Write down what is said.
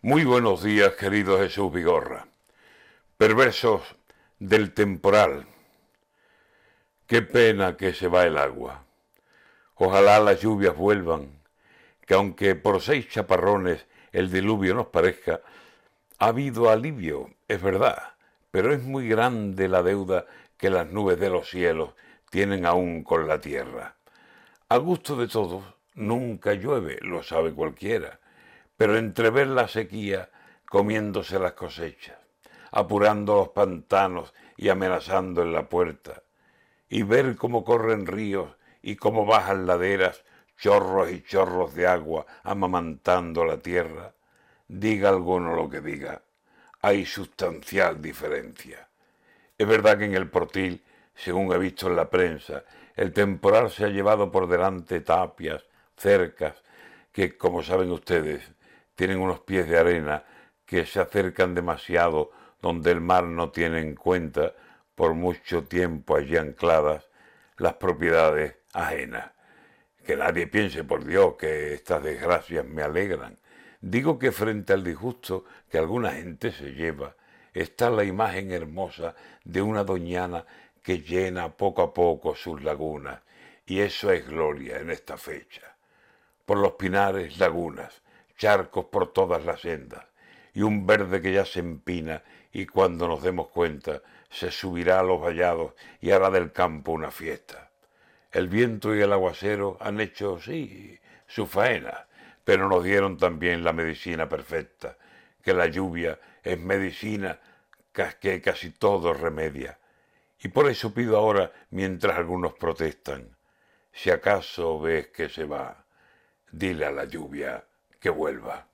Muy buenos días, querido Jesús Vigorra. Perversos del temporal. Qué pena que se va el agua. Ojalá las lluvias vuelvan, que aunque por seis chaparrones el diluvio nos parezca, ha habido alivio, es verdad, pero es muy grande la deuda que las nubes de los cielos tienen aún con la tierra. A gusto de todos, nunca llueve, lo sabe cualquiera pero entrever la sequía comiéndose las cosechas, apurando los pantanos y amenazando en la puerta, y ver cómo corren ríos y cómo bajan laderas chorros y chorros de agua amamantando la tierra, diga alguno lo que diga, hay sustancial diferencia. Es verdad que en el portil, según he visto en la prensa, el temporal se ha llevado por delante tapias, cercas, que, como saben ustedes, tienen unos pies de arena que se acercan demasiado donde el mar no tiene en cuenta por mucho tiempo allí ancladas las propiedades ajenas. Que nadie piense, por Dios, que estas desgracias me alegran. Digo que frente al disgusto que alguna gente se lleva, está la imagen hermosa de una doñana que llena poco a poco sus lagunas, y eso es gloria en esta fecha. Por los pinares, lagunas, charcos por todas las sendas, y un verde que ya se empina y cuando nos demos cuenta se subirá a los vallados y hará del campo una fiesta. El viento y el aguacero han hecho, sí, su faena, pero nos dieron también la medicina perfecta, que la lluvia es medicina que casi todo remedia. Y por eso pido ahora, mientras algunos protestan, si acaso ves que se va, dile a la lluvia, que vuelva.